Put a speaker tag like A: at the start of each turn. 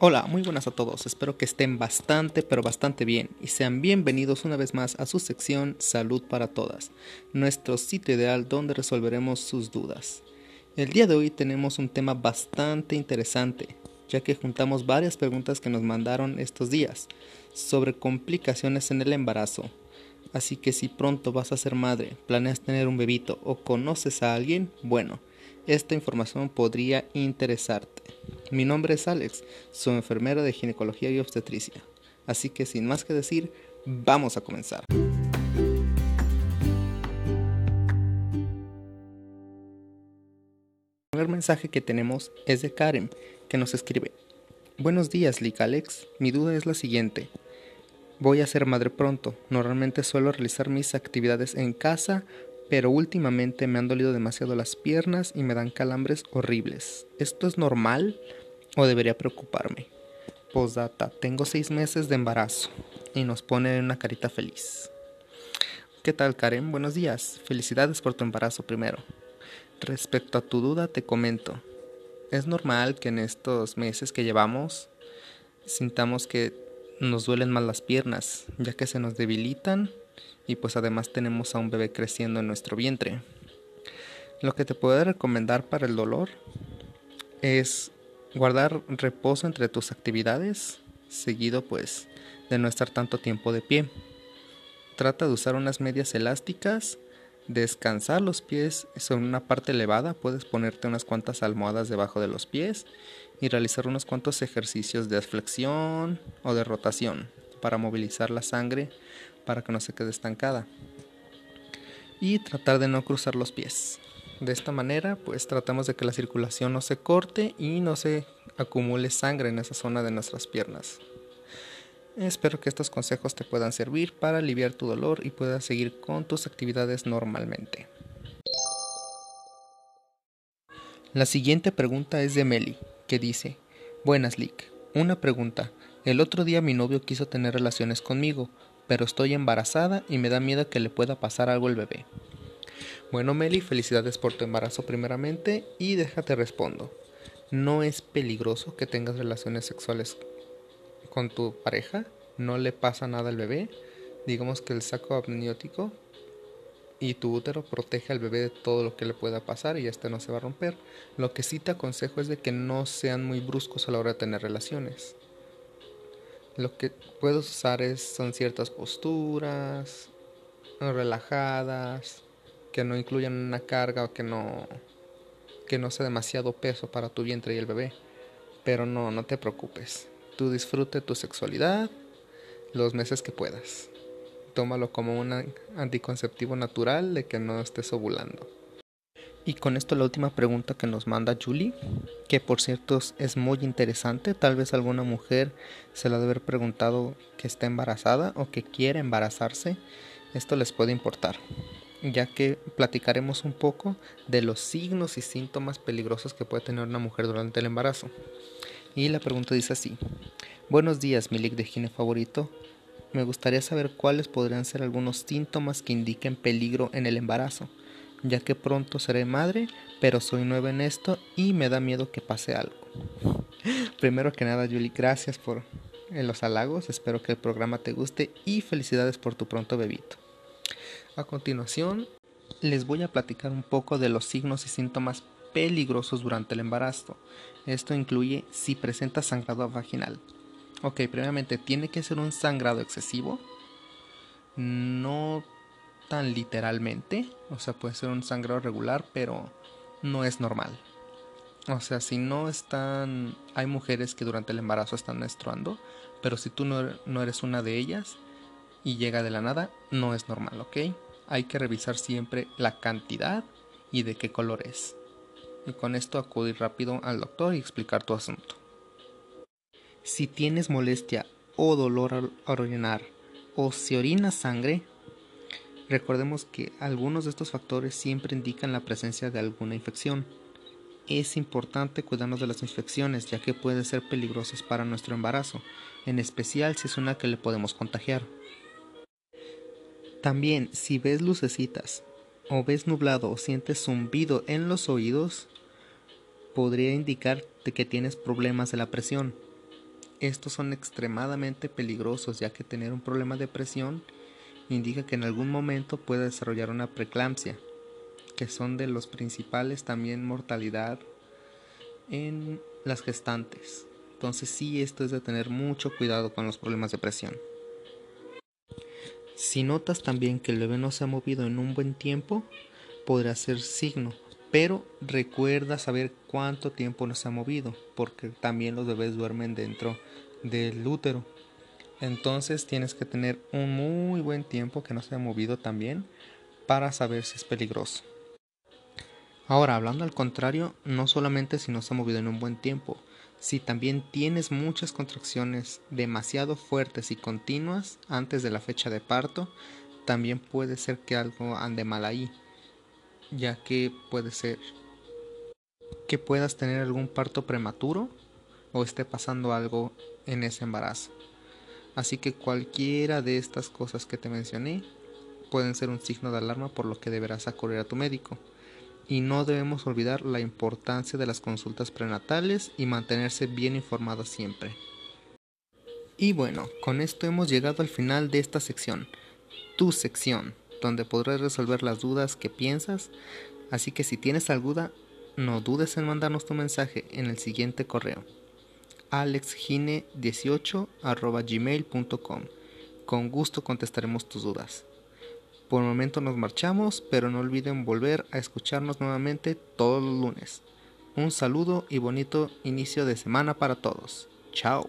A: Hola, muy buenas a todos, espero que estén bastante pero bastante bien y sean bienvenidos una vez más a su sección Salud para Todas, nuestro sitio ideal donde resolveremos sus dudas. El día de hoy tenemos un tema bastante interesante, ya que juntamos varias preguntas que nos mandaron estos días sobre complicaciones en el embarazo. Así que si pronto vas a ser madre, planeas tener un bebito o conoces a alguien, bueno, esta información podría interesarte. Mi nombre es Alex, soy enfermera de ginecología y obstetricia. Así que sin más que decir, vamos a comenzar. El primer mensaje que tenemos es de Karen, que nos escribe. Buenos días, Lick Alex. Mi duda es la siguiente. Voy a ser madre pronto. Normalmente suelo realizar mis actividades en casa pero últimamente me han dolido demasiado las piernas y me dan calambres horribles. ¿Esto es normal o debería preocuparme? Postdata, tengo seis meses de embarazo y nos pone una carita feliz. ¿Qué tal Karen? Buenos días. Felicidades por tu embarazo primero. Respecto a tu duda te comento. Es normal que en estos meses que llevamos sintamos que nos duelen más las piernas, ya que se nos debilitan y pues además tenemos a un bebé creciendo en nuestro vientre. Lo que te puedo recomendar para el dolor es guardar reposo entre tus actividades, seguido pues de no estar tanto tiempo de pie. Trata de usar unas medias elásticas, descansar los pies sobre una parte elevada, puedes ponerte unas cuantas almohadas debajo de los pies y realizar unos cuantos ejercicios de flexión o de rotación para movilizar la sangre para que no se quede estancada. Y tratar de no cruzar los pies. De esta manera, pues tratamos de que la circulación no se corte y no se acumule sangre en esa zona de nuestras piernas. Espero que estos consejos te puedan servir para aliviar tu dolor y puedas seguir con tus actividades normalmente. La siguiente pregunta es de Meli, que dice, Buenas Lick, una pregunta. El otro día mi novio quiso tener relaciones conmigo, pero estoy embarazada y me da miedo que le pueda pasar algo al bebé. Bueno, Meli, felicidades por tu embarazo primeramente y déjate respondo. No es peligroso que tengas relaciones sexuales con tu pareja, no le pasa nada al bebé. Digamos que el saco amniótico y tu útero protege al bebé de todo lo que le pueda pasar y este no se va a romper. Lo que sí te aconsejo es de que no sean muy bruscos a la hora de tener relaciones. Lo que puedes usar es, son ciertas posturas relajadas, que no incluyan una carga o que no, que no sea demasiado peso para tu vientre y el bebé. Pero no, no te preocupes. Tú disfrute tu sexualidad los meses que puedas. Tómalo como un anticonceptivo natural de que no estés ovulando. Y con esto la última pregunta que nos manda Julie, que por cierto es muy interesante, tal vez alguna mujer se la debe haber preguntado que está embarazada o que quiere embarazarse, esto les puede importar, ya que platicaremos un poco de los signos y síntomas peligrosos que puede tener una mujer durante el embarazo. Y la pregunta dice así, buenos días mi de gine favorito, me gustaría saber cuáles podrían ser algunos síntomas que indiquen peligro en el embarazo ya que pronto seré madre, pero soy nueva en esto y me da miedo que pase algo. Primero que nada, Julie, gracias por los halagos, espero que el programa te guste y felicidades por tu pronto bebito. A continuación, les voy a platicar un poco de los signos y síntomas peligrosos durante el embarazo. Esto incluye si presenta sangrado vaginal. Ok, previamente tiene que ser un sangrado excesivo. No tan literalmente, o sea, puede ser un sangrado regular, pero no es normal. O sea, si no están, hay mujeres que durante el embarazo están menstruando, pero si tú no, eres una de ellas y llega de la nada, no es normal, ¿ok? Hay que revisar siempre la cantidad y de qué color es. Y con esto acudir rápido al doctor y explicar tu asunto. Si tienes molestia o dolor al orinar o si orinas sangre, Recordemos que algunos de estos factores siempre indican la presencia de alguna infección. Es importante cuidarnos de las infecciones ya que pueden ser peligrosas para nuestro embarazo, en especial si es una que le podemos contagiar. También, si ves lucecitas o ves nublado o sientes zumbido en los oídos, podría indicar que tienes problemas de la presión. Estos son extremadamente peligrosos ya que tener un problema de presión indica que en algún momento puede desarrollar una preeclampsia, que son de los principales también mortalidad en las gestantes. Entonces sí, esto es de tener mucho cuidado con los problemas de presión. Si notas también que el bebé no se ha movido en un buen tiempo, podrá ser signo, pero recuerda saber cuánto tiempo no se ha movido, porque también los bebés duermen dentro del útero. Entonces tienes que tener un muy buen tiempo que no se ha movido también para saber si es peligroso. Ahora, hablando al contrario, no solamente si no se ha movido en un buen tiempo, si también tienes muchas contracciones demasiado fuertes y continuas antes de la fecha de parto, también puede ser que algo ande mal ahí, ya que puede ser que puedas tener algún parto prematuro o esté pasando algo en ese embarazo. Así que cualquiera de estas cosas que te mencioné pueden ser un signo de alarma por lo que deberás acudir a tu médico y no debemos olvidar la importancia de las consultas prenatales y mantenerse bien informados siempre. Y bueno, con esto hemos llegado al final de esta sección, tu sección, donde podrás resolver las dudas que piensas, así que si tienes alguna, no dudes en mandarnos tu mensaje en el siguiente correo alexgine18 Con gusto contestaremos tus dudas. Por el momento nos marchamos, pero no olviden volver a escucharnos nuevamente todos los lunes. Un saludo y bonito inicio de semana para todos. Chao.